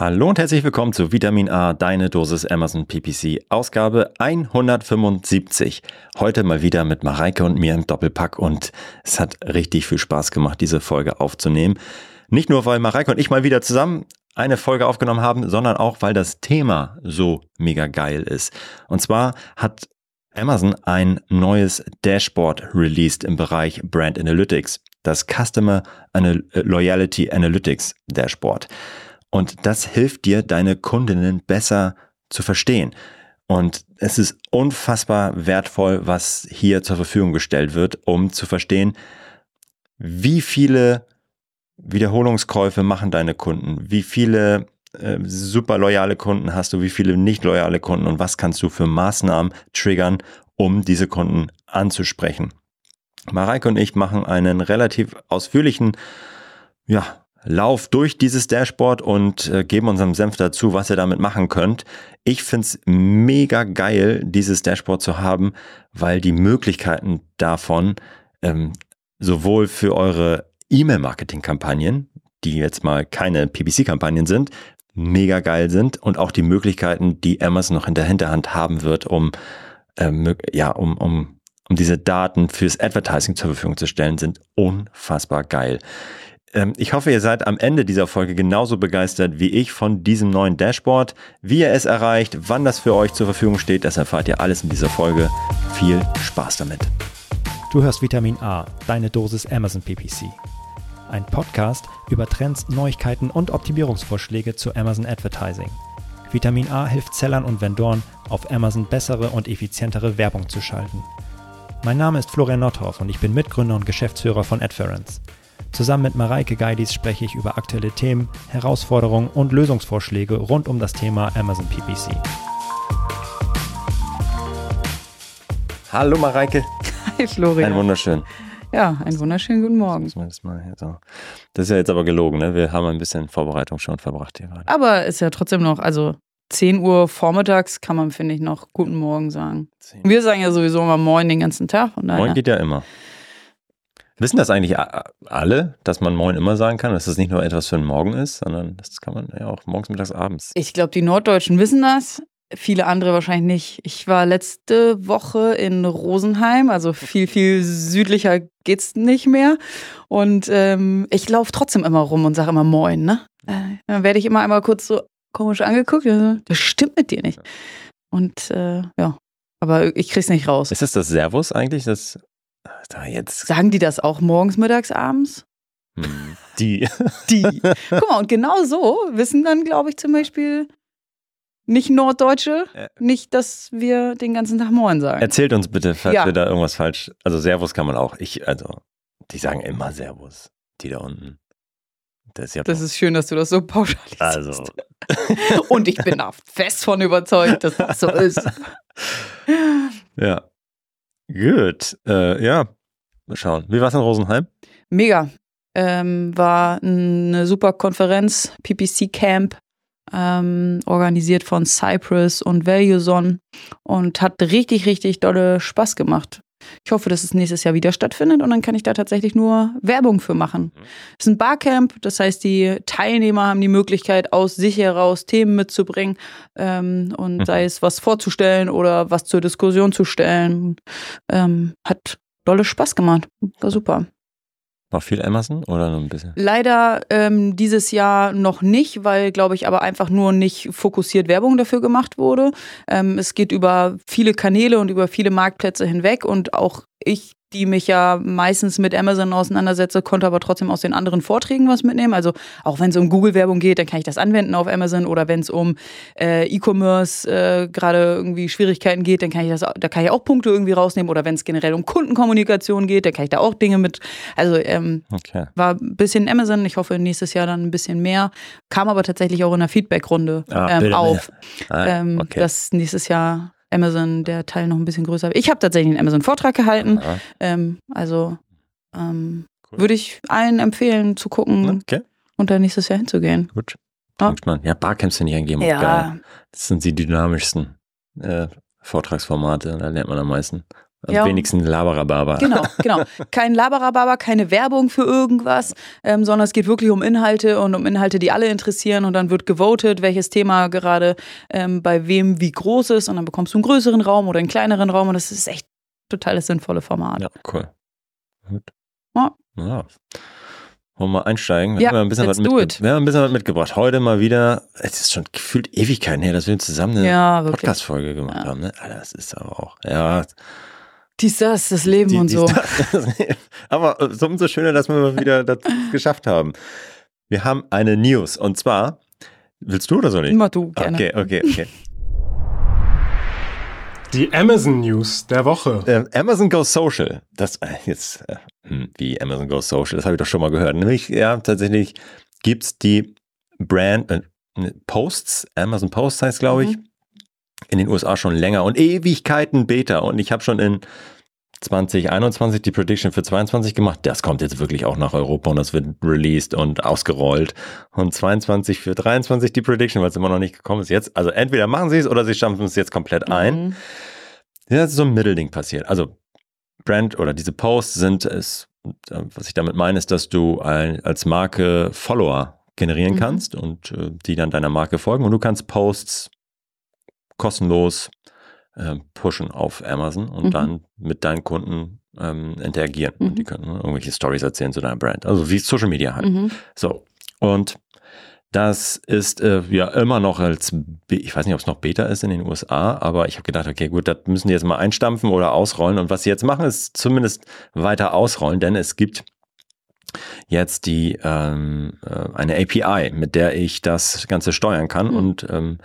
Hallo und herzlich willkommen zu Vitamin A, deine Dosis Amazon PPC, Ausgabe 175. Heute mal wieder mit Mareike und mir im Doppelpack und es hat richtig viel Spaß gemacht, diese Folge aufzunehmen. Nicht nur, weil Mareike und ich mal wieder zusammen eine Folge aufgenommen haben, sondern auch, weil das Thema so mega geil ist. Und zwar hat Amazon ein neues Dashboard released im Bereich Brand Analytics, das Customer Loyalty Analytics Dashboard. Und das hilft dir, deine Kundinnen besser zu verstehen. Und es ist unfassbar wertvoll, was hier zur Verfügung gestellt wird, um zu verstehen, wie viele Wiederholungskäufe machen deine Kunden, wie viele äh, super loyale Kunden hast du, wie viele nicht loyale Kunden und was kannst du für Maßnahmen triggern, um diese Kunden anzusprechen. Mareike und ich machen einen relativ ausführlichen ja, Lauf durch dieses Dashboard und äh, geben unserem Senf dazu, was ihr damit machen könnt. Ich find's mega geil, dieses Dashboard zu haben, weil die Möglichkeiten davon ähm, sowohl für eure E-Mail-Marketing-Kampagnen, die jetzt mal keine PPC-Kampagnen sind, mega geil sind und auch die Möglichkeiten, die Amazon noch in der Hinterhand haben wird, um ähm, ja, um, um, um diese Daten fürs Advertising zur Verfügung zu stellen, sind unfassbar geil. Ähm, ich hoffe, ihr seid am Ende dieser Folge genauso begeistert wie ich von diesem neuen Dashboard. Wie ihr es erreicht, wann das für euch zur Verfügung steht, das erfahrt ihr alles in dieser Folge. Viel Spaß damit. Du hörst Vitamin A, deine Dosis Amazon PPC. Ein Podcast über Trends, Neuigkeiten und Optimierungsvorschläge zu Amazon Advertising. Vitamin A hilft Sellern und Vendoren, auf Amazon bessere und effizientere Werbung zu schalten. Mein Name ist Florian Nordhoff und ich bin Mitgründer und Geschäftsführer von Adference. Zusammen mit Mareike Geidis spreche ich über aktuelle Themen, Herausforderungen und Lösungsvorschläge rund um das Thema Amazon PPC. Hallo Mareike. Hi Florian. Ein wunderschön. Ja, einen wunderschönen guten Morgen. Das, ist ja jetzt aber gelogen, ne? Wir haben ein bisschen Vorbereitung schon verbracht hier gerade. Aber ist ja trotzdem noch, also 10 Uhr vormittags kann man, finde ich, noch guten Morgen sagen. Wir sagen ja sowieso immer Moin den ganzen Tag. Moin geht ja immer. Wissen das eigentlich alle, dass man Moin immer sagen kann, dass das nicht nur etwas für einen Morgen ist, sondern das kann man ja auch morgens, mittags, abends. Ich glaube, die Norddeutschen wissen das. Viele andere wahrscheinlich nicht. Ich war letzte Woche in Rosenheim, also viel, viel südlicher geht's nicht mehr. Und ähm, ich laufe trotzdem immer rum und sage immer Moin, ne? Äh, dann werde ich immer einmal kurz so komisch angeguckt. Das stimmt mit dir nicht. Und äh, ja, aber ich krieg's nicht raus. Ist das das Servus eigentlich? Das da jetzt. Sagen die das auch morgens, mittags, abends? Hm, die. Die. Guck mal, und genau so wissen dann, glaube ich, zum Beispiel nicht Norddeutsche, nicht, dass wir den ganzen Tag Moin sagen. Erzählt uns bitte, falls ja. wir da irgendwas falsch. Also Servus kann man auch. Ich, also, die sagen immer Servus, die da unten. Das ist, ja das ist schön, dass du das so pauschalisierst. Also. Und ich bin auch fest von überzeugt, dass das so ist. Ja. Gut. Äh, ja, mal schauen. Wie war es in Rosenheim? Mega. Ähm, war eine super Konferenz, PPC Camp, ähm, organisiert von Cypress und ValueZone und hat richtig, richtig dolle Spaß gemacht. Ich hoffe, dass es nächstes Jahr wieder stattfindet und dann kann ich da tatsächlich nur Werbung für machen. Es ist ein Barcamp, das heißt, die Teilnehmer haben die Möglichkeit, aus sich heraus Themen mitzubringen ähm, und mhm. sei es was vorzustellen oder was zur Diskussion zu stellen. Ähm, hat dolle Spaß gemacht. War super. War viel Amazon oder nur ein bisschen? Leider ähm, dieses Jahr noch nicht, weil, glaube ich, aber einfach nur nicht fokussiert Werbung dafür gemacht wurde. Ähm, es geht über viele Kanäle und über viele Marktplätze hinweg und auch ich die mich ja meistens mit Amazon auseinandersetze, konnte aber trotzdem aus den anderen Vorträgen was mitnehmen. Also auch wenn es um Google-Werbung geht, dann kann ich das anwenden auf Amazon oder wenn es um äh, E-Commerce äh, gerade irgendwie Schwierigkeiten geht, dann kann ich das, da kann ich auch Punkte irgendwie rausnehmen oder wenn es generell um Kundenkommunikation geht, dann kann ich da auch Dinge mit. Also ähm, okay. war ein bisschen Amazon. Ich hoffe nächstes Jahr dann ein bisschen mehr. Kam aber tatsächlich auch in der Feedback-Runde ah, ähm, auf, ah, ähm, okay. dass nächstes Jahr Amazon der Teil noch ein bisschen größer. Ich habe tatsächlich einen Amazon-Vortrag gehalten. Ähm, also ähm, cool. würde ich allen empfehlen zu gucken okay. und dann nächstes Jahr hinzugehen. Gut. Ja, ja Barcamps finde ich eigentlich ja. geil. Das sind die dynamischsten äh, Vortragsformate, da lernt man am meisten. Also Ja. wenigstens Laberababa. Genau, genau. Kein Laberababa, keine Werbung für irgendwas, ähm, sondern es geht wirklich um Inhalte und um Inhalte, die alle interessieren. Und dann wird gewotet, welches Thema gerade ähm, bei wem wie groß ist. Und dann bekommst du einen größeren Raum oder einen kleineren Raum. Und das ist echt total das sinnvolle Format. Ja, cool. Gut. Ja. ja. Wollen wir mal einsteigen? Wir Ja, haben ein bisschen, was let's do mitge- it. wir haben ein bisschen was mitgebracht. Heute mal wieder, es ist schon gefühlt Ewigkeiten her, dass wir zusammen eine Ja. Podcast-Folge gemacht Ja. haben. Ne? Alter, das ist aber auch, ja. Dies, das, das Leben die- und so. aber so umso schöner, dass wir mal wieder das geschafft haben. Wir haben eine News und zwar, willst du oder soll ich? Immer du, gerne. Okay, okay, okay. Die Amazon News der Woche. Ähm, Amazon Goes Social. Das äh, jetzt äh, hm, wie Amazon Goes Social, das habe ich doch schon mal gehört. Nämlich ja tatsächlich gibt's die Brand äh, Posts, Amazon Posts heißt glaube ich, in den USA schon länger und Ewigkeiten Beta und ich habe schon in 2021 die Prediction für 22 gemacht. Das kommt jetzt wirklich auch nach Europa und das wird released und ausgerollt. Und 22 für 23 die Prediction, weil es immer noch nicht gekommen ist. Jetzt, also entweder machen sie es oder sie stampfen es jetzt komplett ein. Mhm. Ja, es ist so ein Mittelding passiert. Also Brand oder diese Posts sind es, äh, was ich damit meine, ist, dass du als Marke Follower generieren Mhm. kannst und äh, die dann deiner Marke folgen und du kannst Posts kostenlos äh, pushen auf Amazon und Mhm. dann mit deinen Kunden ähm, interagieren. Mhm. Und die können ne, irgendwelche Stories erzählen zu deiner Brand. Also wie Social Media halt. Mhm. So. Und das ist äh, ja immer noch als, Be- ich weiß nicht, ob es noch Beta ist in den USA, aber ich habe gedacht, okay, gut, das müssen die jetzt mal einstampfen oder ausrollen. Und was sie jetzt machen, ist zumindest weiter ausrollen, denn es gibt jetzt die ähm, äh, eine API, mit der ich das Ganze steuern kann Mhm. und ähm,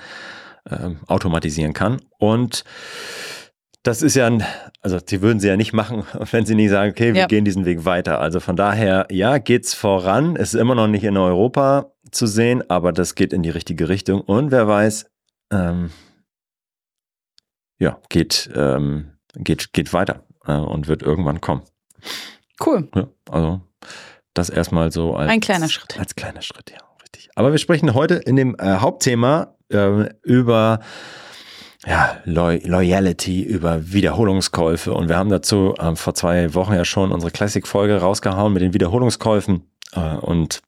ähm, automatisieren kann. Und das ist ja ein, also die würden sie ja nicht machen, wenn sie nicht sagen, okay, wir Ja. gehen diesen Weg weiter. Also von daher, ja, geht's voran. Ist immer noch nicht in Europa zu sehen, aber das geht in die richtige Richtung. Und wer weiß, ähm, ja, geht, ähm, geht, geht weiter äh, und wird irgendwann kommen. Cool. Ja, also das erstmal so als Ein kleiner Schritt. Als kleiner Schritt, ja, richtig. Aber wir sprechen heute in dem äh, Hauptthema äh, über ja, Loy Loyalty, über Wiederholungskäufe. Und wir haben dazu ähm, vor zwei Wochen ja schon unsere Classic-Folge rausgehauen mit den Wiederholungskäufen. Äh, und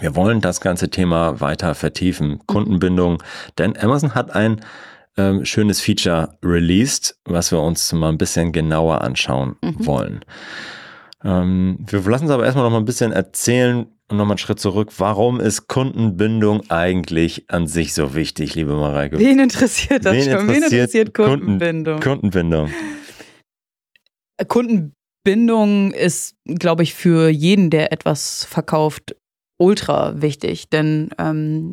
wir wollen das ganze Thema weiter vertiefen. Kundenbindung. Denn Amazon hat ein ähm, schönes Feature released, was wir uns mal ein bisschen genauer anschauen Mhm. wollen. Ähm, wir lassen uns aber erstmal noch mal ein bisschen erzählen und noch mal einen Schritt zurück. Warum ist Kundenbindung eigentlich an sich so wichtig, liebe Mareike? Wen interessiert das Wen schon? Wen interessiert interessiert Kunden- Kundenbindung? Kundenbindung. Kundenbindung ist, glaube ich, für jeden, der etwas verkauft, ultra wichtig. Denn ähm,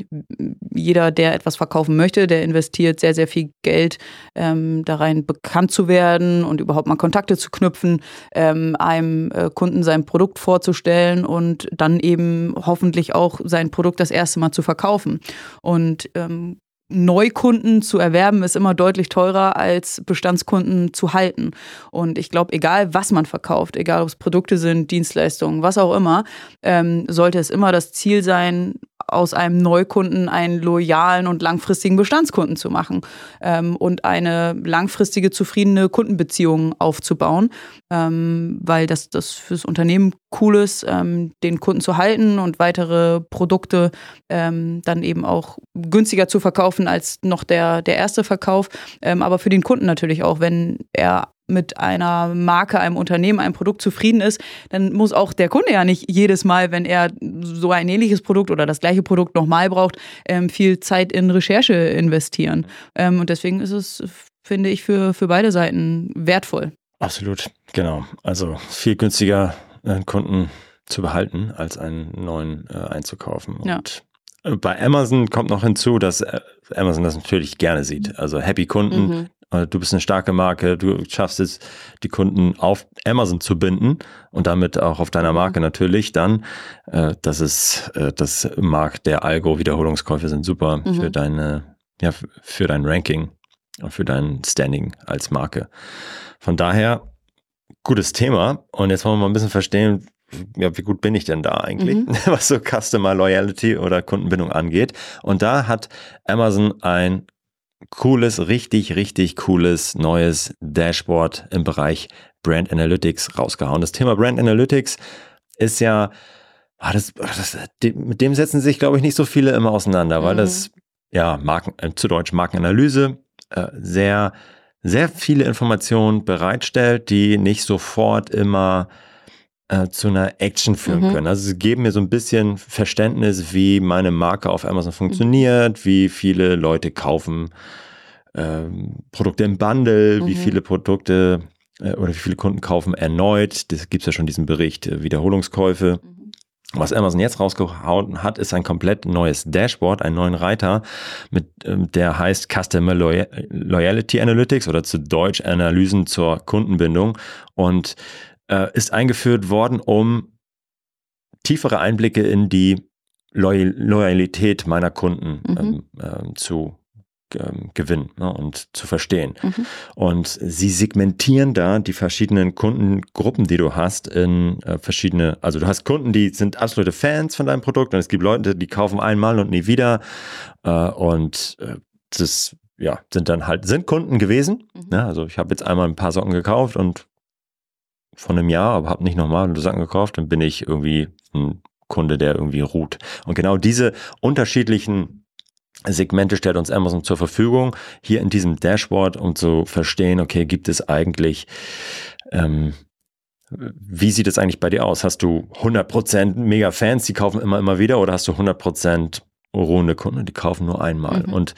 jeder, der etwas verkaufen möchte, der investiert sehr, sehr viel Geld ähm, da rein, bekannt zu werden und überhaupt mal Kontakte zu knüpfen, ähm, einem äh, Kunden sein Produkt vorzustellen und dann eben hoffentlich auch sein Produkt das erste Mal zu verkaufen. Und ähm, Neukunden zu erwerben ist immer deutlich teurer als Bestandskunden zu halten. Und ich glaube, egal was man verkauft, egal ob es Produkte sind, Dienstleistungen, was auch immer, ähm, sollte es immer das Ziel sein, aus einem Neukunden einen loyalen und langfristigen Bestandskunden zu machen ähm, und eine langfristige, zufriedene Kundenbeziehung aufzubauen, ähm, weil das, das fürs Unternehmen cool ist, ähm, den Kunden zu halten und weitere Produkte ähm, dann eben auch günstiger zu verkaufen als noch der, der erste Verkauf. Ähm, aber für den Kunden natürlich auch, wenn er mit einer Marke, einem Unternehmen, einem Produkt zufrieden ist, dann muss auch der Kunde ja nicht jedes Mal, wenn er so ein ähnliches Produkt oder das gleiche Produkt nochmal braucht, ähm, viel Zeit in Recherche investieren. Ähm, und deswegen ist es, finde ich, für, für beide Seiten wertvoll. Absolut, genau. Also viel günstiger einen Kunden zu behalten, als einen neuen äh, einzukaufen. Ja. Und äh, bei Amazon kommt noch hinzu, dass äh, Amazon das natürlich gerne sieht. Also Happy Kunden, Mhm. Äh, du bist eine starke Marke, du schaffst es, die Kunden auf Amazon zu binden und damit auch auf deiner Marke natürlich dann. Äh, das ist, äh, das mag der Algo, Wiederholungskäufe sind super Mhm. für deine, ja, für dein Ranking und für dein Standing als Marke. Von daher, gutes Thema. Und jetzt wollen wir mal ein bisschen verstehen, ja, wie gut bin ich denn da eigentlich, Mhm. was so Customer Loyalty oder Kundenbindung angeht. Und da hat Amazon ein cooles, richtig, richtig cooles neues Dashboard im Bereich Brand Analytics rausgehauen. Das Thema Brand Analytics ist ja, ah, das, das, mit dem setzen sich, glaube ich, nicht so viele immer auseinander, weil mhm. das, ja, Marken, äh, zu Deutsch Markenanalyse, äh, sehr, sehr viele Informationen bereitstellt, die nicht sofort immer äh, zu einer Action führen mhm. können. Also sie geben mir so ein bisschen Verständnis, wie meine Marke auf Amazon funktioniert, mhm. wie viele Leute kaufen ähm, Produkte im Bundle, mhm. wie viele Produkte äh, oder wie viele Kunden kaufen erneut. Das gibt es ja schon diesen Bericht, äh, Wiederholungskäufe. Mhm. Was Amazon jetzt rausgehauen hat, ist ein komplett neues Dashboard, einen neuen Reiter, mit, ähm, der heißt Customer Loyalty Analytics oder zu Deutsch Analysen zur Kundenbindung und äh, ist eingeführt worden, um tiefere Einblicke in die Loy Loyalität meiner Kunden mhm. ähm, äh, zu ähm, gewinnen ne, und zu verstehen. Mhm. Und sie segmentieren da die verschiedenen Kundengruppen, die du hast, in äh, verschiedene, also du hast Kunden, die sind absolute Fans von deinem Produkt und es gibt Leute, die kaufen einmal und nie wieder. Äh, und äh, das ja, sind dann halt, sind Kunden gewesen. Mhm. Ne? Also ich habe jetzt einmal ein paar Socken gekauft und von einem Jahr, aber habe nicht nochmal Socken gekauft, dann bin ich irgendwie ein Kunde, der irgendwie ruht. Und genau diese unterschiedlichen Segmente stellt uns Amazon zur Verfügung, hier in diesem Dashboard, um zu verstehen, okay, gibt es eigentlich, ähm, wie sieht es eigentlich bei dir aus? Hast du 100% mega Fans, die kaufen immer, immer wieder oder hast du 100% ruhende Kunden, die kaufen nur einmal? Mhm. Und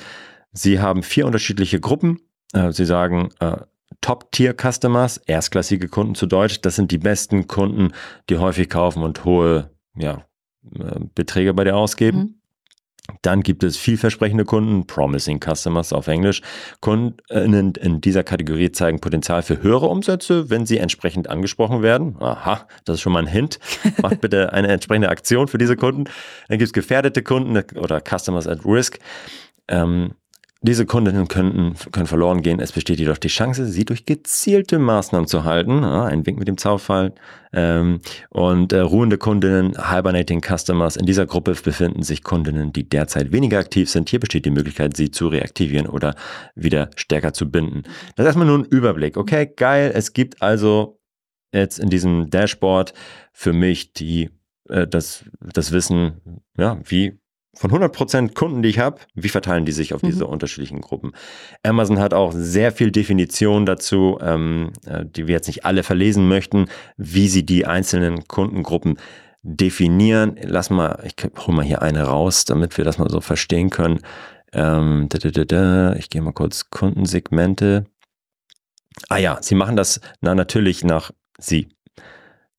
sie haben vier unterschiedliche Gruppen. Äh, sie sagen, äh, Top-Tier-Customers, erstklassige Kunden zu Deutsch, das sind die besten Kunden, die häufig kaufen und hohe ja, äh, Beträge bei dir ausgeben. Mhm. Dann gibt es vielversprechende Kunden, Promising Customers auf Englisch. Kunden in dieser Kategorie zeigen Potenzial für höhere Umsätze, wenn sie entsprechend angesprochen werden. Aha, das ist schon mal ein Hint. Macht bitte eine entsprechende Aktion für diese Kunden. Dann gibt es gefährdete Kunden oder Customers at Risk. Ähm, diese Kundinnen könnten, können verloren gehen. Es besteht jedoch die Chance, sie durch gezielte Maßnahmen zu halten. Ja, ein Wink mit dem Zaunfall. Ähm, und äh, ruhende Kundinnen, Hibernating Customers. In dieser Gruppe befinden sich Kundinnen, die derzeit weniger aktiv sind. Hier besteht die Möglichkeit, sie zu reaktivieren oder wieder stärker zu binden. Das ist erstmal nur ein Überblick. Okay, geil. Es gibt also jetzt in diesem Dashboard für mich die äh, das, das Wissen, ja, wie von 100% Kunden, die ich habe, wie verteilen die sich auf diese mhm. unterschiedlichen Gruppen? Amazon hat auch sehr viel Definition dazu, ähm, äh, die wir jetzt nicht alle verlesen möchten, wie sie die einzelnen Kundengruppen definieren. Lass mal, ich hole mal hier eine raus, damit wir das mal so verstehen können. Ähm, da, da, da, ich gehe mal kurz Kundensegmente. Ah ja, sie machen das na, natürlich nach sie.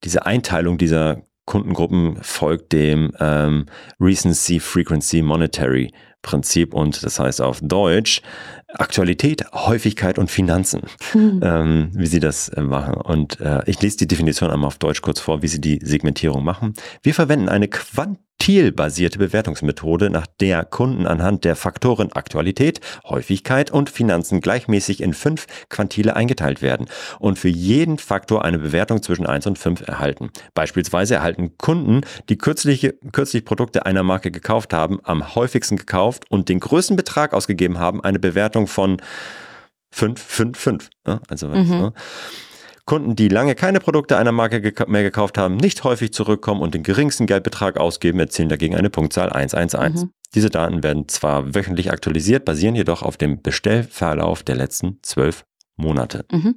Diese Einteilung dieser Kundengruppen folgt dem ähm, Recency Frequency Monetary Prinzip und das heißt auf Deutsch Aktualität, Häufigkeit und Finanzen, hm. ähm, wie sie das äh, machen. Und äh, ich lese die Definition einmal auf Deutsch kurz vor, wie sie die Segmentierung machen. Wir verwenden eine Quant quantilbasierte Bewertungsmethode, nach der Kunden anhand der Faktoren Aktualität, Häufigkeit und Finanzen gleichmäßig in fünf Quantile eingeteilt werden und für jeden Faktor eine Bewertung zwischen 1 und 5 erhalten. Beispielsweise erhalten Kunden, die kürzlich, kürzlich Produkte einer Marke gekauft haben, am häufigsten gekauft und den größten Betrag ausgegeben haben, eine Bewertung von 5, 5, 5. Also, mhm. ne? Kunden, die lange keine Produkte einer Marke mehr gekauft haben, nicht häufig zurückkommen und den geringsten Geldbetrag ausgeben, erzielen dagegen eine Punktzahl 111. Mhm. Diese Daten werden zwar wöchentlich aktualisiert, basieren jedoch auf dem Bestellverlauf der letzten zwölf Monate. Mhm.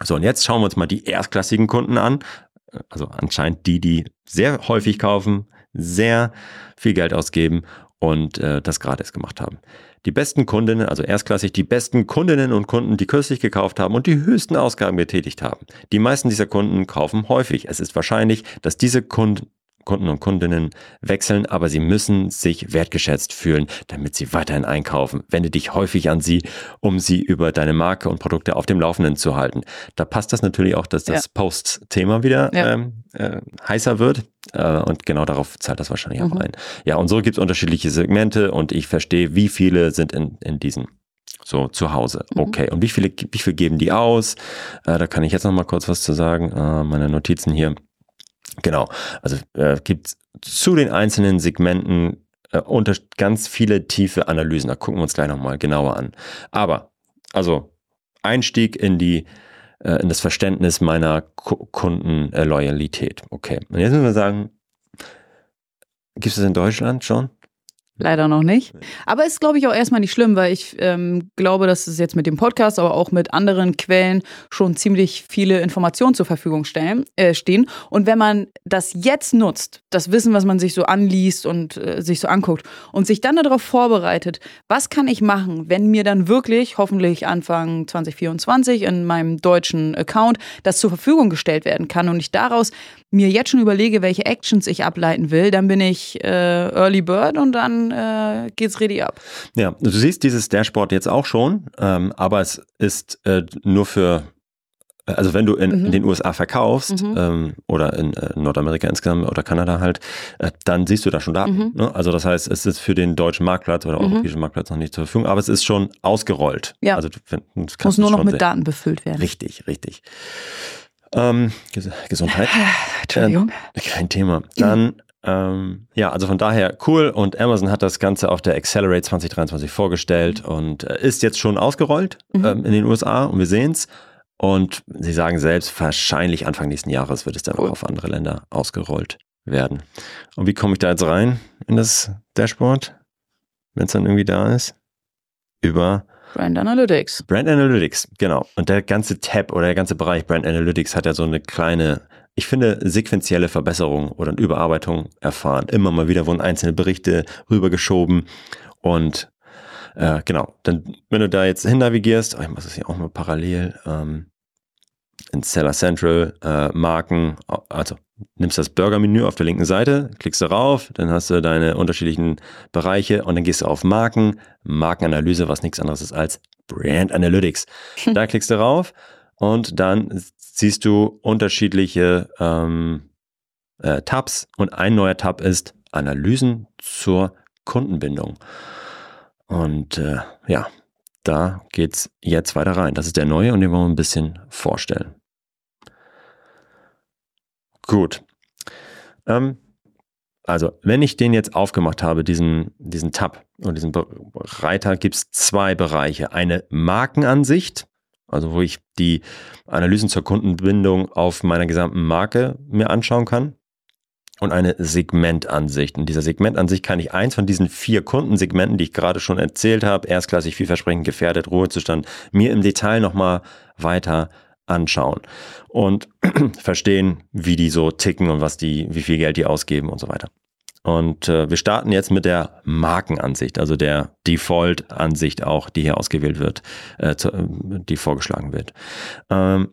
So, und jetzt schauen wir uns mal die erstklassigen Kunden an. Also anscheinend die, die sehr häufig kaufen, sehr viel Geld ausgeben und äh, das gratis gemacht haben. Die besten Kundinnen, also erstklassig die besten Kundinnen und Kunden, die kürzlich gekauft haben und die höchsten Ausgaben getätigt haben. Die meisten dieser Kunden kaufen häufig. Es ist wahrscheinlich, dass diese Kunden Kunden und Kundinnen wechseln, aber sie müssen sich wertgeschätzt fühlen, damit sie weiterhin einkaufen. Wende dich häufig an sie, um sie über deine Marke und Produkte auf dem Laufenden zu halten. Da passt das natürlich auch, dass das ja. Post-Thema wieder ja. ähm, äh, heißer wird. Äh, und genau darauf zahlt das wahrscheinlich mhm. auch ein. Ja, und so gibt es unterschiedliche Segmente und ich verstehe, wie viele sind in, in diesen so zu Hause. Mhm. Okay. Und wie viele, wie viel geben die aus? Äh, da kann ich jetzt noch mal kurz was zu sagen. Äh, meine Notizen hier. Genau. Also äh, gibt zu den einzelnen Segmenten äh, unter ganz viele tiefe Analysen. Da gucken wir uns gleich nochmal genauer an. Aber, also Einstieg in die äh, in das Verständnis meiner Kundenloyalität. Okay. Und jetzt müssen wir sagen, gibt es das in Deutschland schon? Leider noch nicht. Aber ist, glaube ich, auch erstmal nicht schlimm, weil ich ähm, glaube, dass es jetzt mit dem Podcast, aber auch mit anderen Quellen schon ziemlich viele Informationen zur Verfügung stellen, äh, stehen. Und wenn man das jetzt nutzt, das Wissen, was man sich so anliest und äh, sich so anguckt und sich dann darauf vorbereitet, was kann ich machen, wenn mir dann wirklich, hoffentlich Anfang 2024 in meinem deutschen Account, das zur Verfügung gestellt werden kann und ich daraus mir jetzt schon überlege, welche Actions ich ableiten will, dann bin ich äh, Early Bird und dann äh, geht's ready ab. Ja, du siehst dieses Dashboard jetzt auch schon, ähm, aber es ist äh, nur für also wenn du in, mhm. in den USA verkaufst mhm. ähm, oder in äh, Nordamerika insgesamt oder Kanada halt, äh, dann siehst du da schon Daten. Mhm. Ne? Also das heißt, es ist für den deutschen Marktplatz oder mhm. europäischen Marktplatz noch nicht zur Verfügung, aber es ist schon ausgerollt. Ja. Also du, muss nur noch mit sehen. Daten befüllt werden. Richtig, richtig. Ähm, Ges Gesundheit. Entschuldigung. Äh, kein Thema. Dann, ähm, ja, also von daher cool und Amazon hat das Ganze auf der Accelerate 2023 vorgestellt und äh, ist jetzt schon ausgerollt mhm. ähm, in den USA und wir sehen es. Und sie sagen selbst, wahrscheinlich Anfang nächsten Jahres wird es dann cool. auch auf andere Länder ausgerollt werden. Und wie komme ich da jetzt rein in das Dashboard, wenn es dann irgendwie da ist? Über Brand Analytics. Brand Analytics, genau. Und der ganze Tab oder der ganze Bereich Brand Analytics hat ja so eine kleine, ich finde, sequentielle Verbesserung oder eine Überarbeitung erfahren. Immer mal wieder wurden einzelne Berichte rübergeschoben und äh, genau, dann, wenn du da jetzt hin navigierst, oh, ich muss das hier auch mal parallel, ähm, in Seller Central, äh, Marken, also nimmst das Burger-Menü auf der linken Seite, klickst darauf, dann hast du deine unterschiedlichen Bereiche und dann gehst du auf Marken, Markenanalyse, was nichts anderes ist als Brand Analytics. Da klickst du drauf und dann siehst du unterschiedliche ähm, äh, Tabs und ein neuer Tab ist Analysen zur Kundenbindung. Und äh, ja, da geht's jetzt weiter rein. Das ist der neue und den wollen wir ein bisschen vorstellen. Gut. Ähm, also, wenn ich den jetzt aufgemacht habe, diesen, diesen Tab und diesen Reiter, gibt es zwei Bereiche. Eine Markenansicht, also wo ich die Analysen zur Kundenbindung auf meiner gesamten Marke mir anschauen kann und eine Segmentansicht. In dieser Segmentansicht kann ich eins von diesen vier Kundensegmenten, die ich gerade schon erzählt habe, erstklassig, vielversprechend, gefährdet, Ruhezustand, mir im Detail nochmal weiter anschauen und verstehen, wie die so ticken und was die, wie viel Geld die ausgeben und so weiter. Und äh, wir starten jetzt mit der Markenansicht, also der Default-Ansicht auch, die hier ausgewählt wird, äh, zu, die vorgeschlagen wird. Ähm,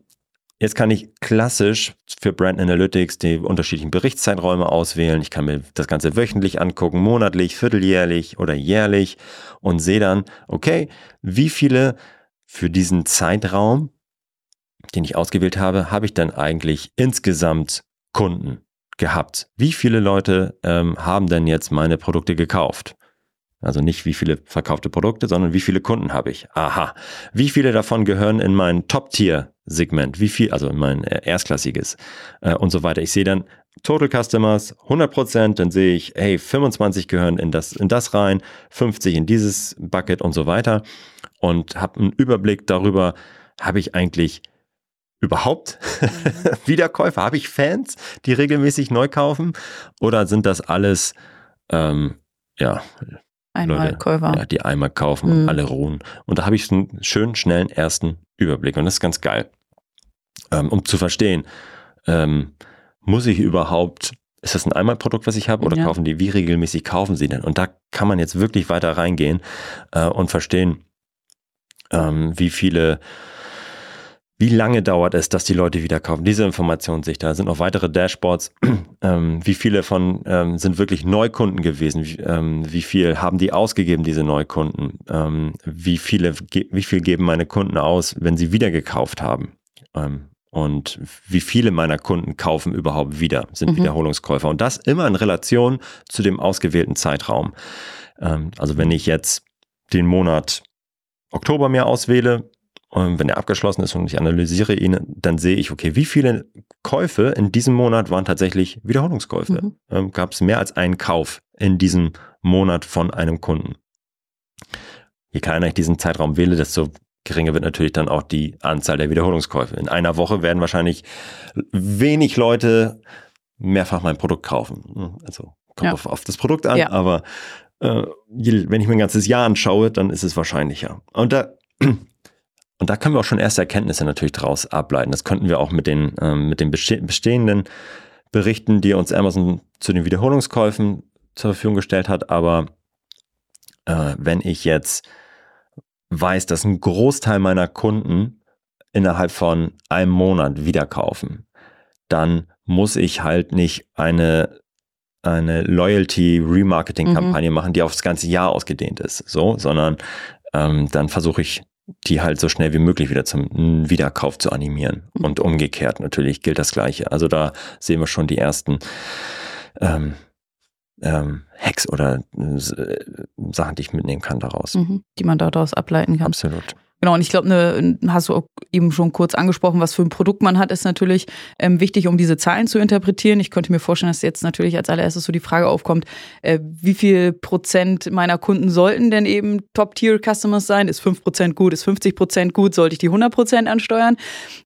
Jetzt kann ich klassisch für Brand Analytics die unterschiedlichen Berichtszeiträume auswählen. Ich kann mir das Ganze wöchentlich angucken, monatlich, vierteljährlich oder jährlich und sehe dann, okay, wie viele für diesen Zeitraum, den ich ausgewählt habe, habe ich dann eigentlich insgesamt Kunden gehabt? Wie viele Leute ähm, haben denn jetzt meine Produkte gekauft? Also nicht wie viele verkaufte Produkte, sondern wie viele Kunden habe ich. Aha. Wie viele davon gehören in mein Top-Tier-Segment? Wie viel, also in mein äh, erstklassiges äh, und so weiter. Ich sehe dann Total Customers 100%, dann sehe ich, hey, 25 gehören in das, in das rein, 50 in dieses Bucket und so weiter und habe einen Überblick darüber, habe ich eigentlich überhaupt mhm. Wiederkäufer? Habe ich Fans, die regelmäßig neu kaufen? Oder sind das alles ähm, ja, Einmalkäufer. Ja, die einmal kaufen mhm. und alle ruhen. Und da habe ich einen schönen, schnellen ersten Überblick. Und das ist ganz geil. Ähm, um zu verstehen, ähm, muss ich überhaupt, ist das ein Einmalprodukt, was ich habe, oder ja. kaufen die, wie regelmäßig kaufen sie denn? Und da kann man jetzt wirklich weiter reingehen äh, und verstehen, ähm, wie viele wie lange dauert es, dass die Leute wieder kaufen? Diese Information sich da sind noch weitere Dashboards. Ähm, wie viele von ähm, sind wirklich Neukunden gewesen? Wie, ähm, wie, viel haben die ausgegeben, diese Neukunden? Ähm, wie viele, wie viel geben meine Kunden aus, wenn sie wieder gekauft haben? Ähm, und wie viele meiner Kunden kaufen überhaupt wieder, sind mhm. Wiederholungskäufer? Und das immer in Relation zu dem ausgewählten Zeitraum. Ähm, also wenn ich jetzt den Monat Oktober mir auswähle, Und wenn er abgeschlossen ist und ich analysiere ihn, dann sehe ich, okay, wie viele Käufe in diesem Monat waren tatsächlich Wiederholungskäufe? Mhm. Ähm, Gab es mehr als einen Kauf in diesem Monat von einem Kunden? Je kleiner ich diesen Zeitraum wähle, desto geringer wird natürlich dann auch die Anzahl der Wiederholungskäufe. In einer Woche werden wahrscheinlich wenig Leute mehrfach mein Produkt kaufen. Also kommt ja. auf, auf, das Produkt an, ja. aber äh, wenn ich mir ein ganzes Jahr anschaue, dann ist es wahrscheinlicher. Und da und da können wir auch schon erste Erkenntnisse natürlich daraus ableiten. Das könnten wir auch mit den, ähm, mit den bestehenden Berichten, die uns Amazon zu den Wiederholungskäufen zur Verfügung gestellt hat. Aber äh, wenn ich jetzt weiß, dass ein Großteil meiner Kunden innerhalb von einem Monat wieder kaufen, dann muss ich halt nicht eine eine Loyalty-Remarketing-Kampagne mhm. machen, die aufs ganze Jahr ausgedehnt ist, so, sondern ähm, dann versuche ich die halt so schnell wie möglich wieder zum Wiederkauf zu animieren. Mhm. Und umgekehrt natürlich gilt das Gleiche. Also da sehen wir schon die ersten ähm, ähm, Hacks oder äh, Sachen, die ich mitnehmen kann daraus. Mhm, die man daraus ableiten kann. Absolut. Genau, und ich glaube, ne, hast du eben schon kurz angesprochen, was für ein Produkt man hat, ist natürlich ähm, wichtig, um diese Zahlen zu interpretieren. Ich könnte mir vorstellen, dass jetzt natürlich als allererstes so die Frage aufkommt, äh, wie viel Prozent meiner Kunden sollten denn eben Top-Tier-Customers sein? Ist 5 Prozent gut? Ist 50 Prozent gut? Sollte ich die 100 Prozent ansteuern?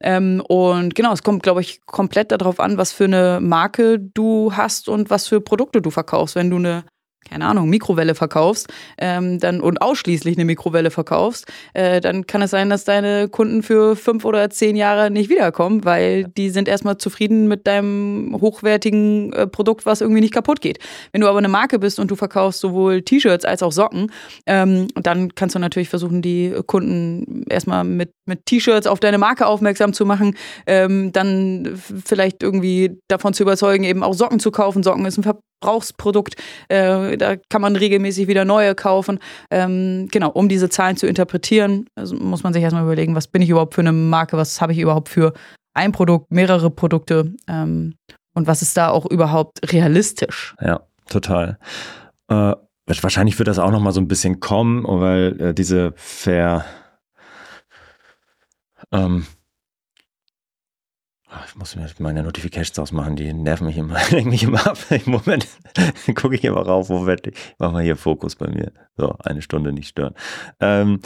Ähm, und genau, es kommt, glaube ich, komplett darauf an, was für eine Marke du hast und was für Produkte du verkaufst. Wenn du eine keine Ahnung, Mikrowelle verkaufst ähm, dann, und ausschließlich eine Mikrowelle verkaufst, äh, dann kann es sein, dass deine Kunden für fünf oder zehn Jahre nicht wiederkommen, weil die sind erstmal zufrieden mit deinem hochwertigen äh, Produkt, was irgendwie nicht kaputt geht. Wenn du aber eine Marke bist und du verkaufst sowohl T-Shirts als auch Socken, ähm, dann kannst du natürlich versuchen, die Kunden erstmal mit, mit T-Shirts auf deine Marke aufmerksam zu machen, ähm, dann vielleicht irgendwie davon zu überzeugen, eben auch Socken zu kaufen. Socken ist ein Verbrauchsprodukt. Äh, da kann man regelmäßig wieder neue kaufen. Ähm, genau, um diese Zahlen zu interpretieren, also muss man sich erstmal überlegen, was bin ich überhaupt für eine Marke, was habe ich überhaupt für ein Produkt, mehrere Produkte ähm, und was ist da auch überhaupt realistisch. Ja, total. Äh, wahrscheinlich wird das auch nochmal so ein bisschen kommen, weil äh, diese Ver ähm, ich muss mir meine Notifications ausmachen, die nerven mich immer, lenken mich immer ab. Im Moment gucke ich immer rauf, wo werde ich. Mach mal hier Fokus bei mir. So, eine Stunde nicht stören. Ähm,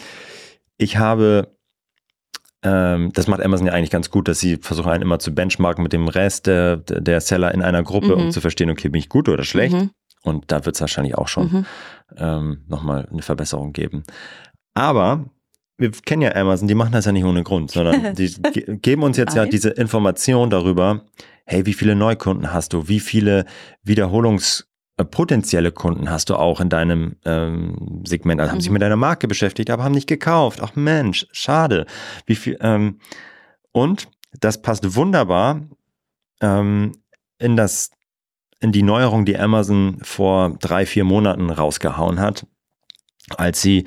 ich habe, ähm, das macht Amazon ja eigentlich ganz gut, dass sie versuchen einen immer zu benchmarken mit dem Rest der, der Seller in einer Gruppe, mhm. um zu verstehen, okay, bin ich gut oder schlecht? Mhm. Und da wird es wahrscheinlich auch schon mhm. ähm, nochmal eine Verbesserung geben. Aber wir kennen ja Amazon, die machen das ja nicht ohne Grund, sondern die geben uns jetzt ja diese Information darüber, hey, wie viele Neukunden hast du, wie viele Wiederholungspotenzielle äh, Kunden hast du auch in deinem ähm, Segment, also haben sich mhm. mit deiner Marke beschäftigt, aber haben nicht gekauft. Ach Mensch, schade. Wie viel, ähm, und das passt wunderbar ähm, in das, in die Neuerung, die Amazon vor drei, vier Monaten rausgehauen hat, als sie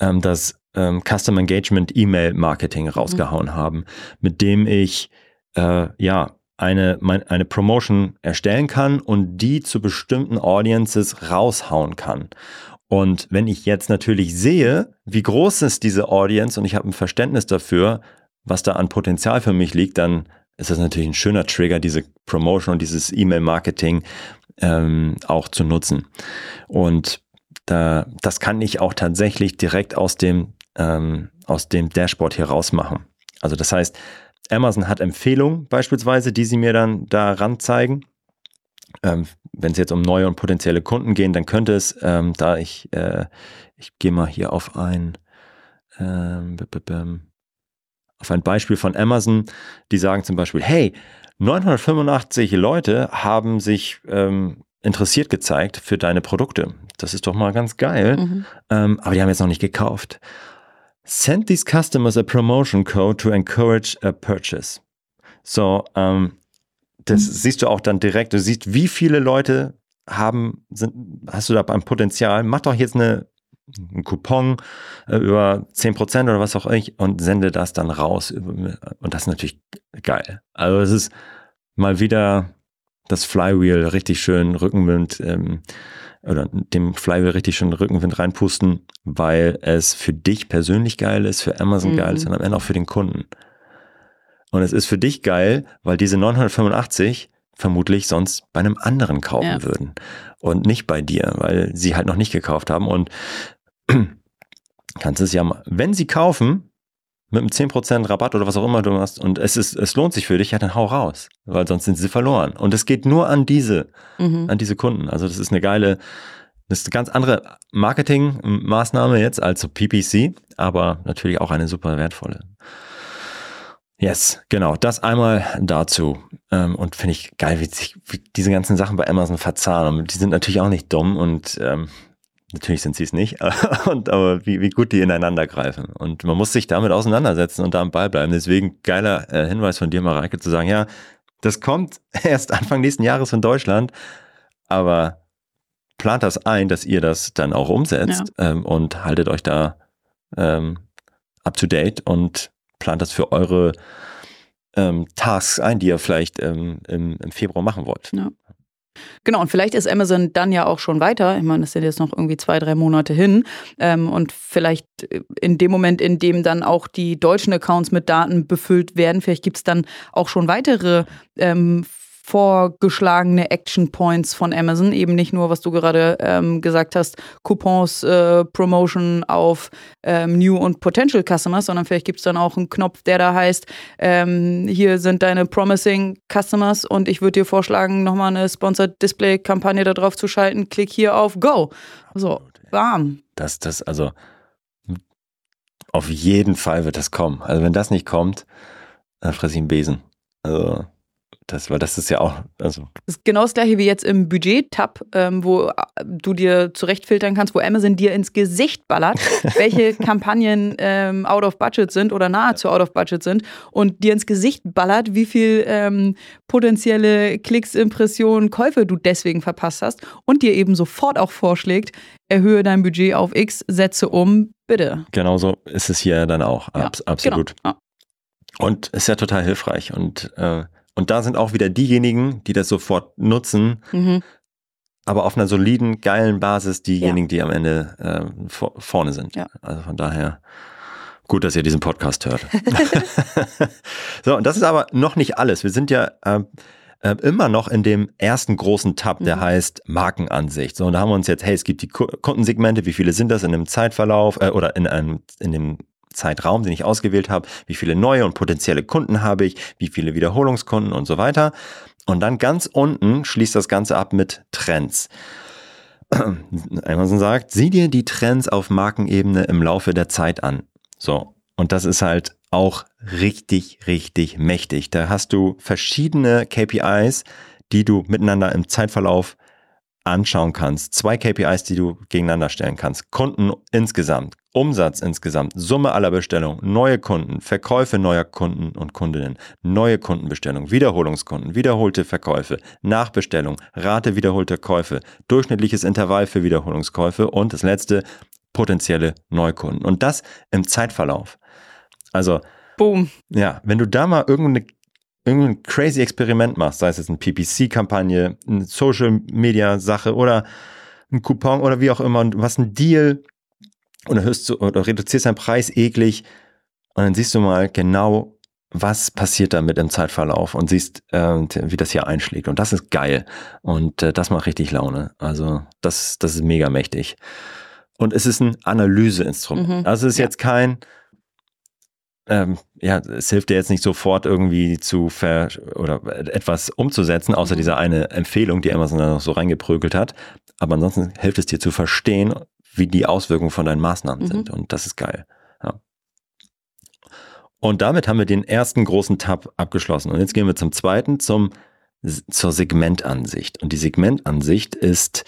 ähm, das ähm, Custom Engagement E-Mail Marketing mhm. rausgehauen mhm. haben, mit dem ich äh, ja eine, mein, eine Promotion erstellen kann und die zu bestimmten Audiences raushauen kann. Und wenn ich jetzt natürlich sehe, wie groß ist diese Audience und ich habe ein Verständnis dafür, was da an Potenzial für mich liegt, dann ist das natürlich ein schöner Trigger, diese Promotion und dieses E-Mail-Marketing ähm, auch zu nutzen. Und da, das kann ich auch tatsächlich direkt aus dem ähm, aus dem Dashboard hier rausmachen. Also das heißt, Amazon hat Empfehlungen beispielsweise, die sie mir dann da ranzeigen. Ähm, wenn es jetzt um neue und potenzielle Kunden gehen, dann könnte es, ähm, da ich, äh, ich gehe mal hier auf ein, ähm, auf ein Beispiel von Amazon, die sagen zum Beispiel, hey, 985 Leute haben sich ähm, interessiert gezeigt für deine Produkte. Das ist doch mal ganz geil. Mhm. Ähm, aber die haben jetzt noch nicht gekauft. Send these customers a promotion code to encourage a purchase. So, ähm, das mhm. siehst du auch dann direkt. Du siehst, wie viele Leute haben, sind, hast du da ein Potenzial? Mach doch jetzt eine, einen Coupon äh, über 10% oder was auch immer und sende das dann raus. Und das ist natürlich geil. Also es ist mal wieder das Flywheel richtig schön Rückenwind ähm, oder dem Flywheel richtig schön Rückenwind reinpusten, weil es für dich persönlich geil ist, für Amazon Mhm. geil ist und am Ende auch für den Kunden. Und es ist für dich geil, weil diese 985 vermutlich sonst bei einem anderen kaufen Ja. würden und nicht bei dir, weil sie halt noch nicht gekauft haben und kannst es ja mal, wenn sie kaufen, mit einem 10% Rabatt oder was auch immer du hast und es ist, es lohnt sich für dich, ja, dann hau raus, weil sonst sind sie verloren. Und es geht nur an diese, Mhm. an diese Kunden. Also das ist eine geile, das ist eine ganz andere Marketingmaßnahme jetzt als so PPC, aber natürlich auch eine super wertvolle. Yes, genau, das einmal dazu. Ähm, und finde ich geil, wie sich diese ganzen Sachen bei Amazon verzahnen. Und die sind natürlich auch nicht dumm und ähm, natürlich sind sie es nicht, und, aber wie, wie gut die ineinander greifen. Und man muss sich damit auseinandersetzen und da am Ball bleiben. Deswegen geiler äh, Hinweis von dir, Mareike, zu sagen, ja, das kommt erst Anfang nächsten Jahres in Deutschland, aber plant das ein, dass ihr das dann auch umsetzt ähm, und haltet euch da ähm, up to date und plant das für eure ähm, Tasks ein, die ihr vielleicht ähm, im, im Februar machen wollt. Genau, und vielleicht ist Amazon dann ja auch schon weiter. Ich meine, das sind jetzt noch irgendwie zwei, drei Monate hin. Ähm, und vielleicht in dem Moment, in dem dann auch die deutschen Accounts mit Daten befüllt werden, vielleicht gibt es dann auch schon weitere ähm, vorgeschlagene Action Points von Amazon. Eben nicht nur, was du gerade ähm, gesagt hast, Coupons, äh, Promotion auf ähm, New und Potential Customers, sondern vielleicht gibt es dann auch einen Knopf, der da heißt, ähm, hier sind deine Promising Customers und ich würde dir vorschlagen, nochmal eine Sponsored Display Kampagne da drauf zu schalten. Klick hier auf Go. So, bam. Das, das, also auf jeden Fall wird das kommen. Also wenn das nicht kommt, dann fresse ich einen Besen. Also das, weil das ist ja auch, also Das ist genau das gleiche wie jetzt im Budget-Tab, ähm, wo äh, du dir zurechtfiltern kannst, wo Amazon dir ins Gesicht ballert, welche Kampagnen ähm, out of budget sind oder nahezu out of budget sind und dir ins Gesicht ballert, wie viel ähm, potenzielle Klicks, Impressionen, Käufe du deswegen verpasst hast und dir eben sofort auch vorschlägt, erhöhe dein Budget auf X, setze um, bitte. genauso ist es hier dann auch. Ja, Abs absolut. Genau. Und ist ja total hilfreich. Und, äh, und da sind auch wieder diejenigen, die das sofort nutzen, Ja. Mhm. aber auf einer soliden, geilen Basis diejenigen, die am Ende äh, vor, vorne sind. Ja. Also von daher gut, dass ihr diesen Podcast hört. so, und das ist aber noch nicht alles. Wir sind ja äh, äh, immer noch in dem ersten großen Tab, der Mhm. heißt Markenansicht. So, und da haben wir uns jetzt, hey, es gibt die Ku- Kundensegmente, wie viele sind das in einem Zeitverlauf äh, oder in einem, in dem Zeitraum, den ich ausgewählt habe, wie viele neue und potenzielle Kunden habe ich, wie viele Wiederholungskunden und so weiter. Und dann ganz unten schließt das Ganze ab mit Trends. Amazon sagt, sieh dir die Trends auf Markenebene im Laufe der Zeit an. So. Und das ist halt auch richtig, richtig mächtig. Da hast du verschiedene KPIs, die du miteinander im Zeitverlauf anschauen kannst. Zwei KPIs, die du gegeneinander stellen kannst. Kunden insgesamt, Umsatz insgesamt, Summe aller Bestellungen, neue Kunden, Verkäufe neuer Kunden und Kundinnen, neue Kundenbestellungen, Wiederholungskunden, wiederholte Verkäufe, Nachbestellung, Rate wiederholter Käufe, durchschnittliches Intervall für Wiederholungskäufe und das letzte, potenzielle Neukunden. Und das im Zeitverlauf. Also, Boom. ja, wenn du da mal irgendeine irgendein crazy Experiment machst, sei es jetzt eine PPC-Kampagne, eine Social-Media-Sache oder ein Coupon oder wie auch immer, und du hast einen Deal und erhöhst du, oder reduzierst deinen Preis eklig und dann siehst du mal genau, was passiert damit im Zeitverlauf und siehst, äh, wie das hier einschlägt. Und das ist geil. Und äh, das macht richtig Laune. Also das, das ist mega mächtig. Und es ist ein Analyseinstrument. Mhm. Also es ist Ja. jetzt kein, ähm, ja, es hilft dir jetzt nicht sofort irgendwie zu ver oder etwas umzusetzen, außer Mhm. dieser eine Empfehlung, die Amazon da noch so reingeprügelt hat. Aber ansonsten hilft es dir zu verstehen, wie die Auswirkungen von deinen Maßnahmen Mhm. sind. Und das ist geil. Ja. Und damit haben wir den ersten großen Tab abgeschlossen. Und jetzt gehen wir zum zweiten, zum, zur Segmentansicht. Und die Segmentansicht ist,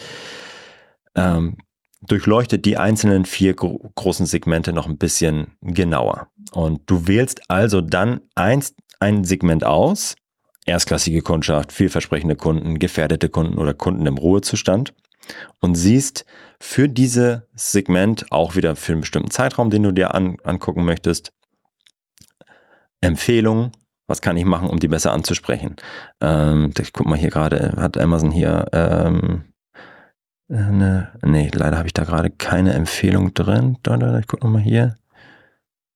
ähm, durchleuchtet die einzelnen vier gro großen Segmente noch ein bisschen genauer. Und du wählst also dann eins, ein Segment aus, erstklassige Kundschaft, vielversprechende Kunden, gefährdete Kunden oder Kunden im Ruhezustand und siehst für dieses Segment auch wieder für einen bestimmten Zeitraum, den du dir an, angucken möchtest, Empfehlungen Was kann ich machen, um die besser anzusprechen? Ähm, ich guck mal hier gerade, hat Amazon hier ähm, eine, nee, leider habe ich da gerade keine Empfehlung drin. Ich guck nochmal hier.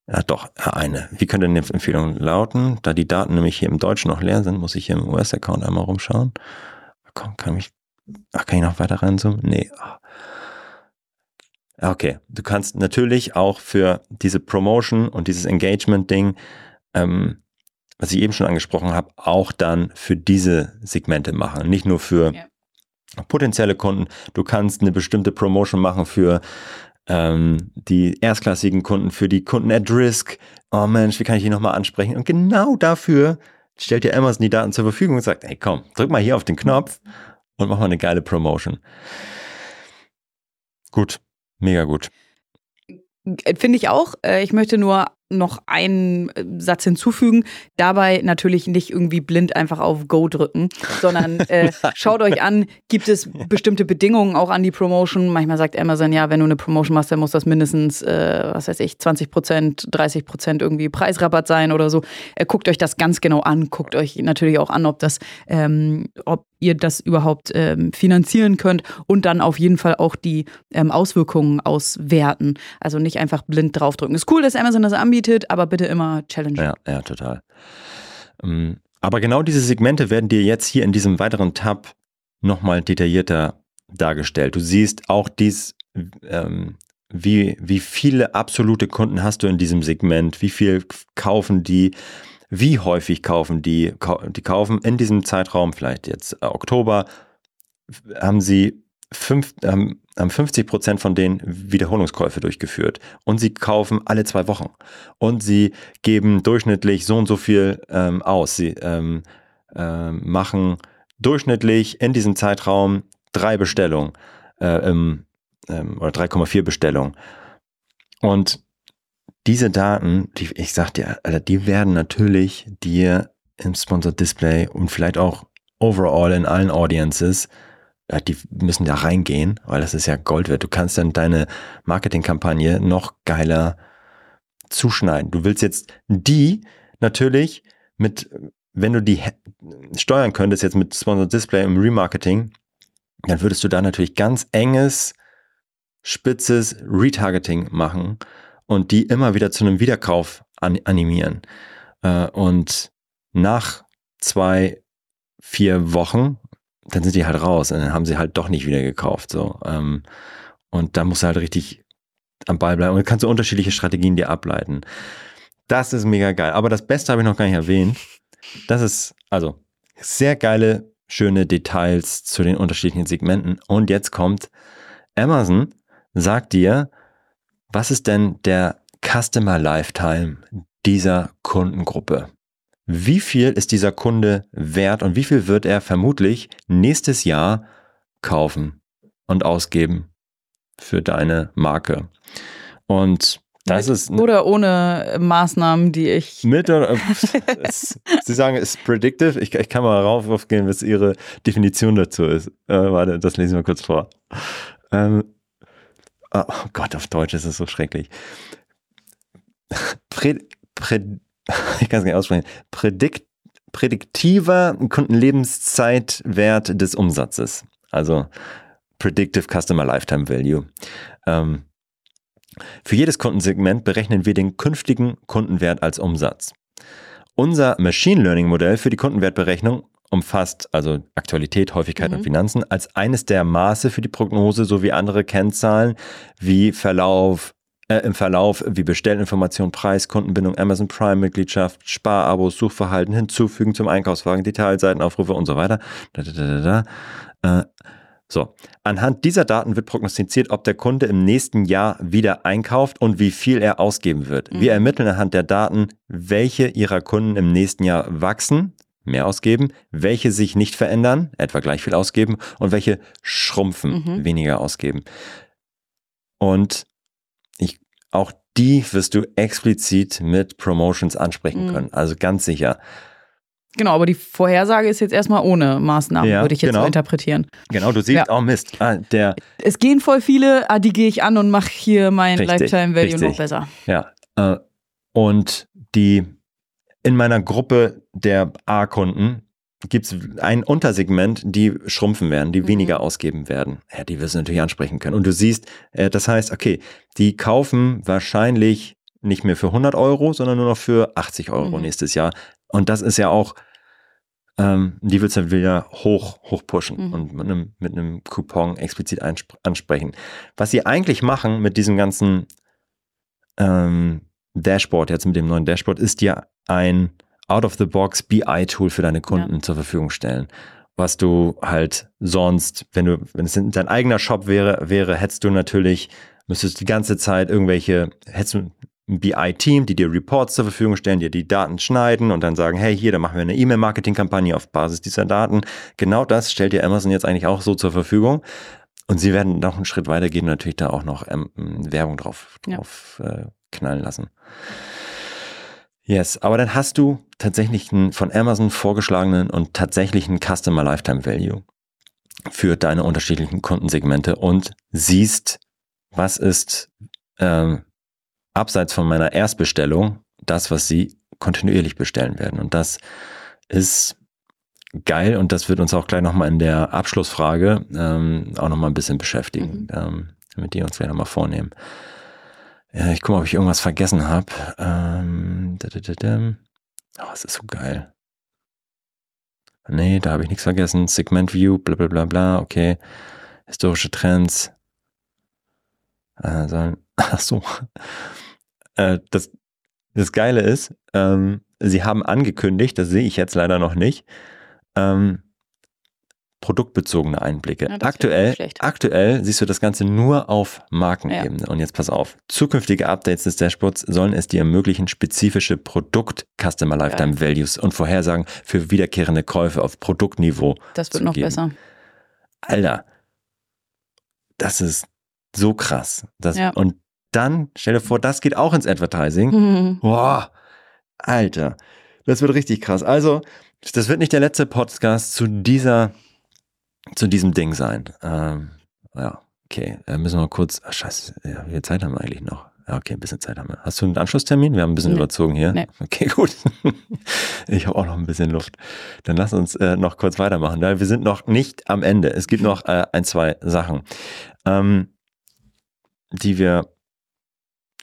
Ja, doch, eine. Wie könnte die Empfehlung lauten? Da die Daten nämlich hier im Deutschen noch leer sind, muss ich hier im US-Account einmal rumschauen. Komm, kann ich, ach, kann ich noch weiter reinzoomen? Nee. Okay, du kannst natürlich auch für diese Promotion und dieses Engagement-Ding, ähm, was ich eben schon angesprochen habe, auch dann für diese Segmente machen. Nicht nur für ja. Potenzielle Kunden. Du kannst eine bestimmte Promotion machen für ähm, die erstklassigen Kunden, für die Kunden at risk. Oh Mensch, wie kann ich die nochmal ansprechen? Und genau dafür stellt dir Amazon die Daten zur Verfügung und sagt, hey komm, drück mal hier auf den Knopf und mach mal eine geile Promotion. Gut, mega gut. Finde ich auch. Äh, ich möchte nur noch einen äh, Satz hinzufügen. Dabei natürlich nicht irgendwie blind einfach auf Go drücken, sondern äh, schaut euch an, gibt es bestimmte Bedingungen auch an die Promotion. Manchmal sagt Amazon, ja, wenn du eine Promotion machst, dann muss das mindestens, äh, was weiß ich, 20 Prozent, 30 Prozent irgendwie Preisrabatt sein oder so. Äh, guckt euch das ganz genau an. Guckt euch natürlich auch an, ob das, ähm, ob ihr das überhaupt ähm, finanzieren könnt und dann auf jeden Fall auch die ähm, Auswirkungen auswerten. Also nicht einfach blind draufdrücken. Ist cool, dass Amazon das anbietet anbietet, aber bitte immer Challenge. Ja, ja, total. Ähm, aber genau diese Segmente werden dir jetzt hier in diesem weiteren Tab nochmal detaillierter dargestellt. Du siehst auch dies, ähm, wie, wie viele absolute Kunden hast du in diesem Segment, wie viel kaufen die, wie häufig kaufen die, die kaufen in diesem Zeitraum, vielleicht jetzt Oktober, haben sie fünf, ähm, haben 50 Prozent von denen Wiederholungskäufe durchgeführt und sie kaufen alle zwei Wochen und sie geben durchschnittlich so und so viel ähm, aus. Sie ähm, äh, machen durchschnittlich in diesem Zeitraum drei Bestellungen äh, ähm, oder 3,4 Bestellungen. Und diese Daten, die, ich sag dir, die werden natürlich dir im Sponsored Display und vielleicht auch overall in allen Audiences die müssen da reingehen, weil das ist ja Gold wert. Du kannst dann deine Marketingkampagne noch geiler zuschneiden. Du willst jetzt die natürlich mit, wenn du die steuern könntest jetzt mit Sponsored Display im Remarketing, dann würdest du da natürlich ganz enges, spitzes Retargeting machen und die immer wieder zu einem Wiederkauf animieren. Äh, und nach zwei, vier Wochen dann sind die halt raus und dann haben sie halt doch nicht wieder gekauft. So. Ähm, und da musst du halt richtig am Ball bleiben. Und kannst du unterschiedliche Strategien dir ableiten. Das ist mega geil. Aber das Beste habe ich noch gar nicht erwähnt. Das ist, also, sehr geile, schöne Details zu den unterschiedlichen Segmenten. Und jetzt kommt Amazon, sagt dir, was ist denn der Customer Lifetime dieser Kundengruppe? Wie viel ist dieser Kunde wert und wie viel wird er vermutlich nächstes Jahr kaufen und ausgeben für deine Marke. Und das mit ist. Oder ohne Maßnahmen, die ich. Mit oder. Sie sagen, es ist predictive. Ich, ich, kann mal raufgehen, was Ihre Definition dazu ist. Äh, warte, das lesen wir kurz vor. Ähm, oh Gott, auf Deutsch ist es so schrecklich. Pre, pre, ich kann es nicht aussprechen, Prädikt, prädiktiver Kundenlebenszeitwert des Umsatzes. Also Predictive Customer Lifetime Value. Ähm, für jedes Kundensegment berechnen wir den künftigen Kundenwert als Umsatz. Unser Machine Learning Modell für die Kundenwertberechnung umfasst also Aktualität, Häufigkeit mhm. und Finanzen als eines der Maße für die Prognose sowie andere Kennzahlen wie Verlauf, äh, im Verlauf wie Bestellinformation, Preis, Kundenbindung, Amazon Prime-Mitgliedschaft, Sparabos, Suchverhalten hinzufügen zum Einkaufswagen, Detailseitenaufrufe und so weiter. Da, da, da, äh, so, anhand dieser Daten wird prognostiziert, ob der Kunde im nächsten Jahr wieder einkauft und wie viel er ausgeben wird. Mhm. Wir ermitteln anhand der Daten, welche ihrer Kunden im nächsten Jahr wachsen, mehr ausgeben, welche sich nicht verändern, etwa gleich viel ausgeben und welche schrumpfen, mhm. weniger ausgeben. Und auch die wirst du explizit mit Promotions ansprechen mhm. können. Also ganz sicher. Genau, aber die Vorhersage ist jetzt erstmal ohne Maßnahmen, ja, würde ich jetzt genau. so interpretieren. Genau, du siehst, ja. oh Mist, ah, der. Es gehen voll viele, ah, die gehe ich an und mache hier mein richtig, Lifetime Value richtig. noch besser. Ja. Äh, und die in meiner Gruppe der A-Kunden gibt es ein Untersegment, die schrumpfen werden, die mhm. weniger ausgeben werden. Ja, die wirst du natürlich ansprechen können. Und du siehst, äh, das heißt, okay, die kaufen wahrscheinlich nicht mehr für 100 Euro, sondern nur noch für 80 Euro mhm. nächstes Jahr. Und das ist ja auch, ähm, die willst du wieder hoch, hoch pushen mhm. und mit einem, mit einem Coupon explizit ansprechen. Was sie eigentlich machen mit diesem ganzen ähm, Dashboard, jetzt mit dem neuen Dashboard, ist ja ein Out-of-the-Box BI-Tool für deine Kunden ja. zur Verfügung stellen. Was du halt sonst, wenn du, wenn es dein eigener Shop wäre, wäre, hättest du natürlich, müsstest du die ganze Zeit irgendwelche, hättest du ein BI-Team, die dir Reports zur Verfügung stellen, dir die Daten schneiden und dann sagen, hey, hier, da machen wir eine E-Mail-Marketing-Kampagne auf Basis dieser Daten. Genau das stellt dir Amazon jetzt eigentlich auch so zur Verfügung. Und sie werden noch einen Schritt weiter gehen und natürlich da auch noch ähm, Werbung drauf, drauf ja. äh, knallen lassen. Yes, aber dann hast du tatsächlich einen von Amazon vorgeschlagenen und tatsächlichen Customer Lifetime Value für deine unterschiedlichen Kundensegmente und siehst, was ist ähm, abseits von meiner Erstbestellung das, was sie kontinuierlich bestellen werden. Und das ist geil und das wird uns auch gleich nochmal in der Abschlussfrage ähm, auch nochmal ein bisschen beschäftigen, mhm. ähm, damit die uns gleich nochmal vornehmen. Ja, ich gucke mal, ob ich irgendwas vergessen habe. Ähm, oh, es ist so geil. Nee, da habe ich nichts vergessen. Segment View, bla bla bla bla, okay. Historische Trends. Also, ach so. Äh, das, das Geile ist, ähm, sie haben angekündigt, das sehe ich jetzt leider noch nicht, ähm, produktbezogene Einblicke. Ja, aktuell, aktuell siehst du das Ganze nur auf Markenebene. Ja. Und jetzt pass auf. Zukünftige Updates des Dashboards sollen es dir ermöglichen, spezifische Produkt-Customer Lifetime ja. Values und Vorhersagen für wiederkehrende Käufe auf Produktniveau. Das wird noch geben. besser. Alter, das ist so krass. Das, Und dann, stell dir vor, das geht auch ins Advertising. Mhm. Boah, Alter, das wird richtig krass. Also, das wird nicht der letzte Podcast zu dieser zu diesem Ding sein. Ähm, ja, okay. Äh, müssen wir mal kurz. Ach, scheiße, ja, wie viel Zeit haben wir eigentlich noch? Ja, okay, ein bisschen Zeit haben wir. Hast du einen Anschlusstermin? Wir haben ein bisschen nee. überzogen hier. Nee. Okay, gut. ich habe auch noch ein bisschen Luft. Dann lass uns äh, noch kurz weitermachen. Wir sind noch nicht am Ende. Es gibt noch äh, ein, zwei Sachen, ähm, die wir.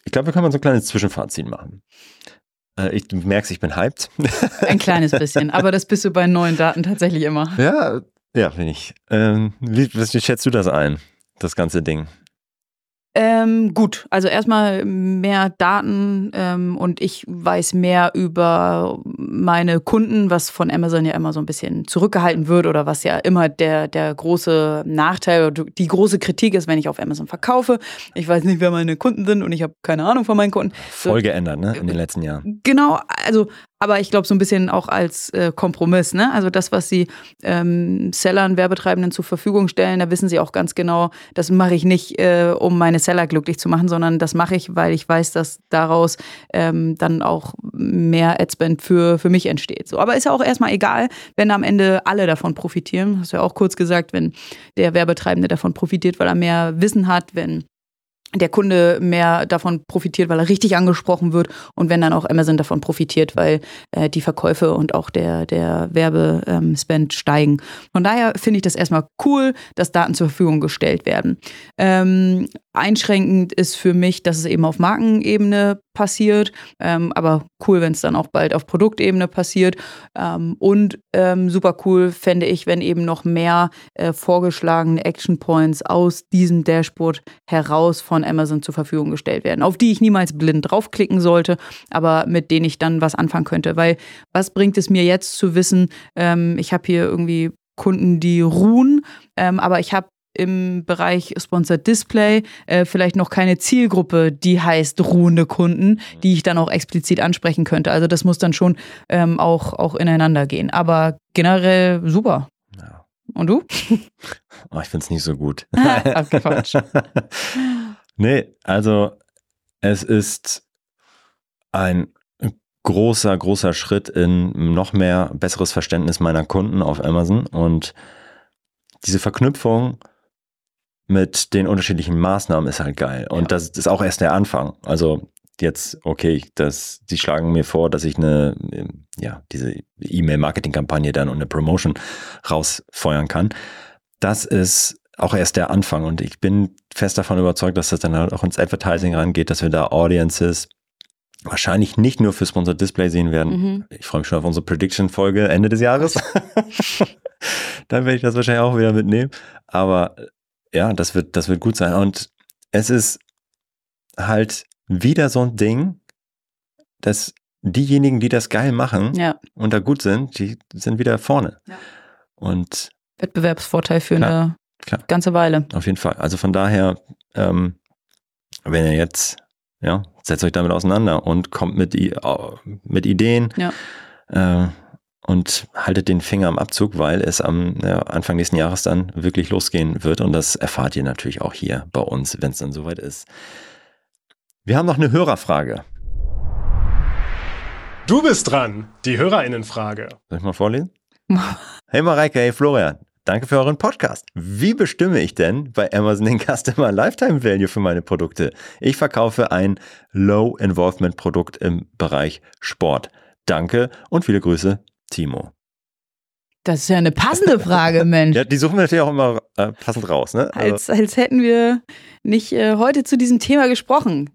Ich glaube, wir können mal so ein kleines Zwischenfazit machen. Äh, ich, du merkst, ich bin hyped. Ein kleines bisschen, aber das bist du bei neuen Daten tatsächlich immer. Ja, ja, bin ich. Ähm, wie, wie schätzt du das ein, das ganze Ding? Ähm, gut, also erstmal mehr Daten ähm, und ich weiß mehr über meine Kunden, was von Amazon ja immer so ein bisschen zurückgehalten wird oder was ja immer der, der große Nachteil oder die große Kritik ist, wenn ich auf Amazon verkaufe. Ich weiß nicht, wer meine Kunden sind und ich habe keine Ahnung von meinen Kunden. Voll geändert, ne, in den letzten Jahren. Genau, also aber ich glaube so ein bisschen auch als äh, Kompromiss. Ne? Also das, was sie ähm, Sellern, Werbetreibenden zur Verfügung stellen, da wissen sie auch ganz genau, das mache ich nicht, äh, um meine Seller glücklich zu machen, sondern das mache ich, weil ich weiß, dass daraus ähm, dann auch mehr Adspend für, für mich entsteht. So, aber ist ja auch erstmal egal, wenn am Ende alle davon profitieren. Hast du ja auch kurz gesagt, wenn der Werbetreibende davon profitiert, weil er mehr Wissen hat, wenn der Kunde mehr davon profitiert, weil er richtig angesprochen wird und wenn dann auch Amazon davon profitiert, weil äh, die Verkäufe und auch der, der Werbespend ähm, steigen. Von daher finde ich das erstmal cool, dass Daten zur Verfügung gestellt werden. Ähm, einschränkend ist für mich, dass es eben auf Markenebene passiert, ähm, aber cool, wenn es dann auch bald auf Produktebene passiert. Ähm, und ähm, super cool fände ich, wenn eben noch mehr äh, vorgeschlagene Action Points aus diesem Dashboard heraus von Amazon zur Verfügung gestellt werden, auf die ich niemals blind draufklicken sollte, aber mit denen ich dann was anfangen könnte. Weil was bringt es mir jetzt zu wissen, ähm, ich habe hier irgendwie Kunden, die ruhen, ähm, aber ich habe im Bereich Sponsored Display äh, vielleicht noch keine Zielgruppe, die heißt ruhende Kunden, die ich dann auch explizit ansprechen könnte. Also das muss dann schon ähm, auch, auch ineinander gehen. Aber generell super. Ja. Und du? Oh, ich finde es nicht so gut. Abgequatscht. nee, also es ist ein großer, großer Schritt in noch mehr besseres Verständnis meiner Kunden auf Amazon und diese Verknüpfung mit den unterschiedlichen Maßnahmen ist halt geil. Und ja. das ist auch erst der Anfang. Also jetzt, okay, das, sie schlagen mir vor, dass ich eine, ja, diese E-Mail-Marketing-Kampagne dann und eine Promotion rausfeuern kann. Das ist auch erst der Anfang und ich bin fest davon überzeugt, dass das dann halt auch ins Advertising rangeht, dass wir da Audiences wahrscheinlich nicht nur für Sponsored Display sehen werden. Mhm. Ich freue mich schon auf unsere Prediction-Folge Ende des Jahres. dann werde ich das wahrscheinlich auch wieder mitnehmen. Aber ja, das wird, das wird gut sein. Und es ist halt wieder so ein Ding, dass diejenigen, die das geil machen ja. und da gut sind, die sind wieder vorne. Ja. Und Wettbewerbsvorteil für klar, eine klar. ganze Weile. Auf jeden Fall. Also von daher, ähm, wenn ihr jetzt, ja, setzt euch damit auseinander und kommt mit, mit Ideen ja. äh, und haltet den Finger am Abzug, weil es am ja, Anfang nächsten Jahres dann wirklich losgehen wird. Und das erfahrt ihr natürlich auch hier bei uns, wenn es dann soweit ist. Wir haben noch eine Hörerfrage. Du bist dran, die Hörerinnenfrage. Soll ich mal vorlesen? hey Mareike, hey Florian, danke für euren Podcast. Wie bestimme ich denn bei Amazon den Customer Lifetime Value für meine Produkte? Ich verkaufe ein Low Involvement Produkt im Bereich Sport. Danke und viele Grüße, Timo. Das ist ja eine passende Frage, Mensch. ja, die suchen wir natürlich auch immer äh, passend raus. Ne? Also als, als hätten wir nicht äh, heute zu diesem Thema gesprochen.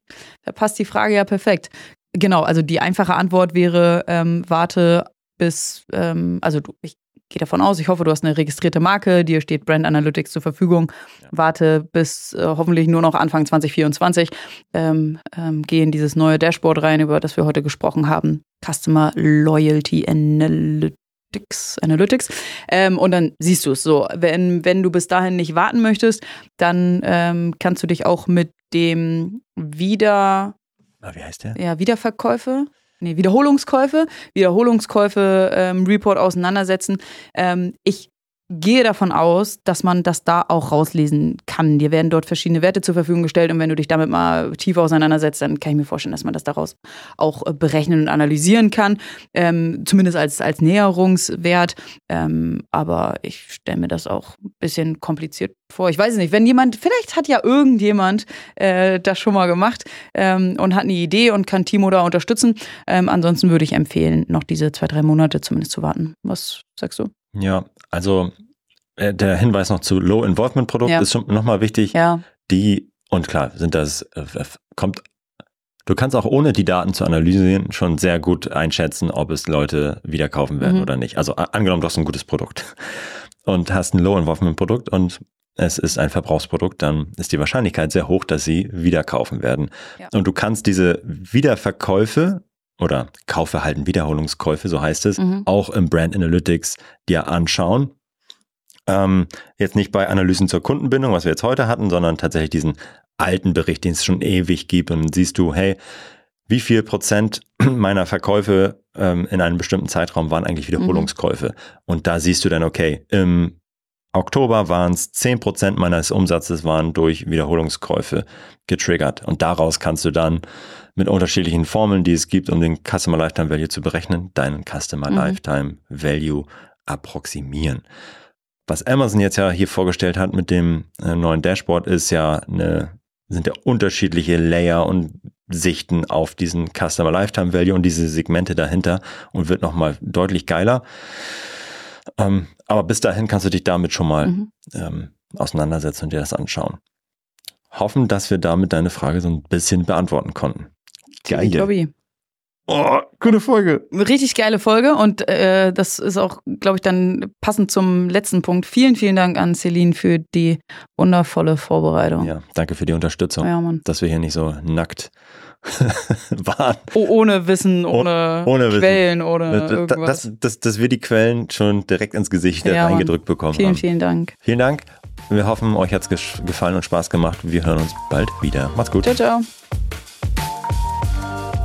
Da passt die Frage ja perfekt. Genau, also die einfache Antwort wäre, ähm, warte bis, ähm, also du, ich gehe davon aus, ich hoffe, du hast eine registrierte Marke, dir steht Brand Analytics zur Verfügung. Ja. Warte bis äh, hoffentlich nur noch Anfang 2024, ähm, ähm, geh in dieses neue Dashboard rein, über das wir heute gesprochen haben. Customer Loyalty Analytics. Analytics. Ähm, und dann siehst du es so. Wenn, wenn du bis dahin nicht warten möchtest, dann ähm, kannst du dich auch mit dem Wieder. Ah, wie heißt der? Ja, Wiederverkäufe. Nee, Wiederholungskäufe, Wiederholungskäufe ähm, Report auseinandersetzen. Ähm, ich gehe davon aus, dass man das da auch rauslesen kann. Dir werden dort verschiedene Werte zur Verfügung gestellt und wenn du dich damit mal tiefer auseinandersetzt, dann kann ich mir vorstellen, dass man das daraus auch äh, berechnen und analysieren kann, ähm, zumindest als, als Näherungswert. Ähm, aber ich stelle mir das auch ein bisschen kompliziert vor. Ich weiß es nicht, wenn jemand, vielleicht hat ja irgendjemand äh, das schon mal gemacht ähm, und hat eine Idee und kann Timo da unterstützen. Ähm, ansonsten würde ich empfehlen, noch diese zwei, drei Monate zumindest zu warten. Was sagst du? Ja, also äh, der Hinweis noch zu Low Involvement Produkt ja. ist schon nochmal wichtig. Ja. Die, und klar, sind das, äh, kommt, du kannst auch ohne die Daten zu analysieren schon sehr gut einschätzen, ob es Leute wieder kaufen werden mhm. oder nicht. Also angenommen, du hast ein gutes Produkt und hast ein Low Involvement Produkt und es ist ein Verbrauchsprodukt, dann ist die Wahrscheinlichkeit sehr hoch, dass sie wieder kaufen werden. Ja. Und du kannst diese Wiederverkäufe oder Kaufverhalten, Wiederholungskäufe, so heißt es, mhm. auch im Brand Analytics dir anschauen. Ähm, jetzt nicht bei Analysen zur Kundenbindung, was wir jetzt heute hatten, sondern tatsächlich diesen alten Bericht, den es schon ewig gibt. Und siehst du, hey, wie viel Prozent meiner Verkäufe ähm, in einem bestimmten Zeitraum waren eigentlich Wiederholungskäufe? Mhm. Und da siehst du dann, okay, im Oktober waren es 10% meines Umsatzes waren durch Wiederholungskäufe getriggert. Und daraus kannst du dann mit unterschiedlichen Formeln, die es gibt, um den Customer Lifetime Value zu berechnen, deinen Customer mhm. Lifetime Value approximieren. Was Amazon jetzt ja hier vorgestellt hat mit dem äh, neuen Dashboard ist ja eine, sind ja unterschiedliche Layer und Sichten auf diesen Customer Lifetime Value und diese Segmente dahinter und wird nochmal deutlich geiler. Ähm, aber bis dahin kannst du dich damit schon mal mhm. ähm, auseinandersetzen und dir das anschauen. Hoffen, dass wir damit deine Frage so ein bisschen beantworten konnten. Geil. Lobby. Oh, gute Folge. Richtig geile Folge und äh, das ist auch, glaube ich, dann passend zum letzten Punkt. Vielen, vielen Dank an Celine für die wundervolle Vorbereitung. Ja, danke für die Unterstützung. Ja, Mann. Dass wir hier nicht so nackt waren. Oh, ohne Wissen, ohne, ohne Quellen, Wissen. ohne irgendwas. Dass, dass, dass wir die Quellen schon direkt ins Gesicht ja, eingedrückt bekommen vielen, haben. Vielen, vielen Dank. Vielen Dank. Wir hoffen, euch hat es gefallen und Spaß gemacht. Wir hören uns bald wieder. Macht's gut. Ciao, ciao.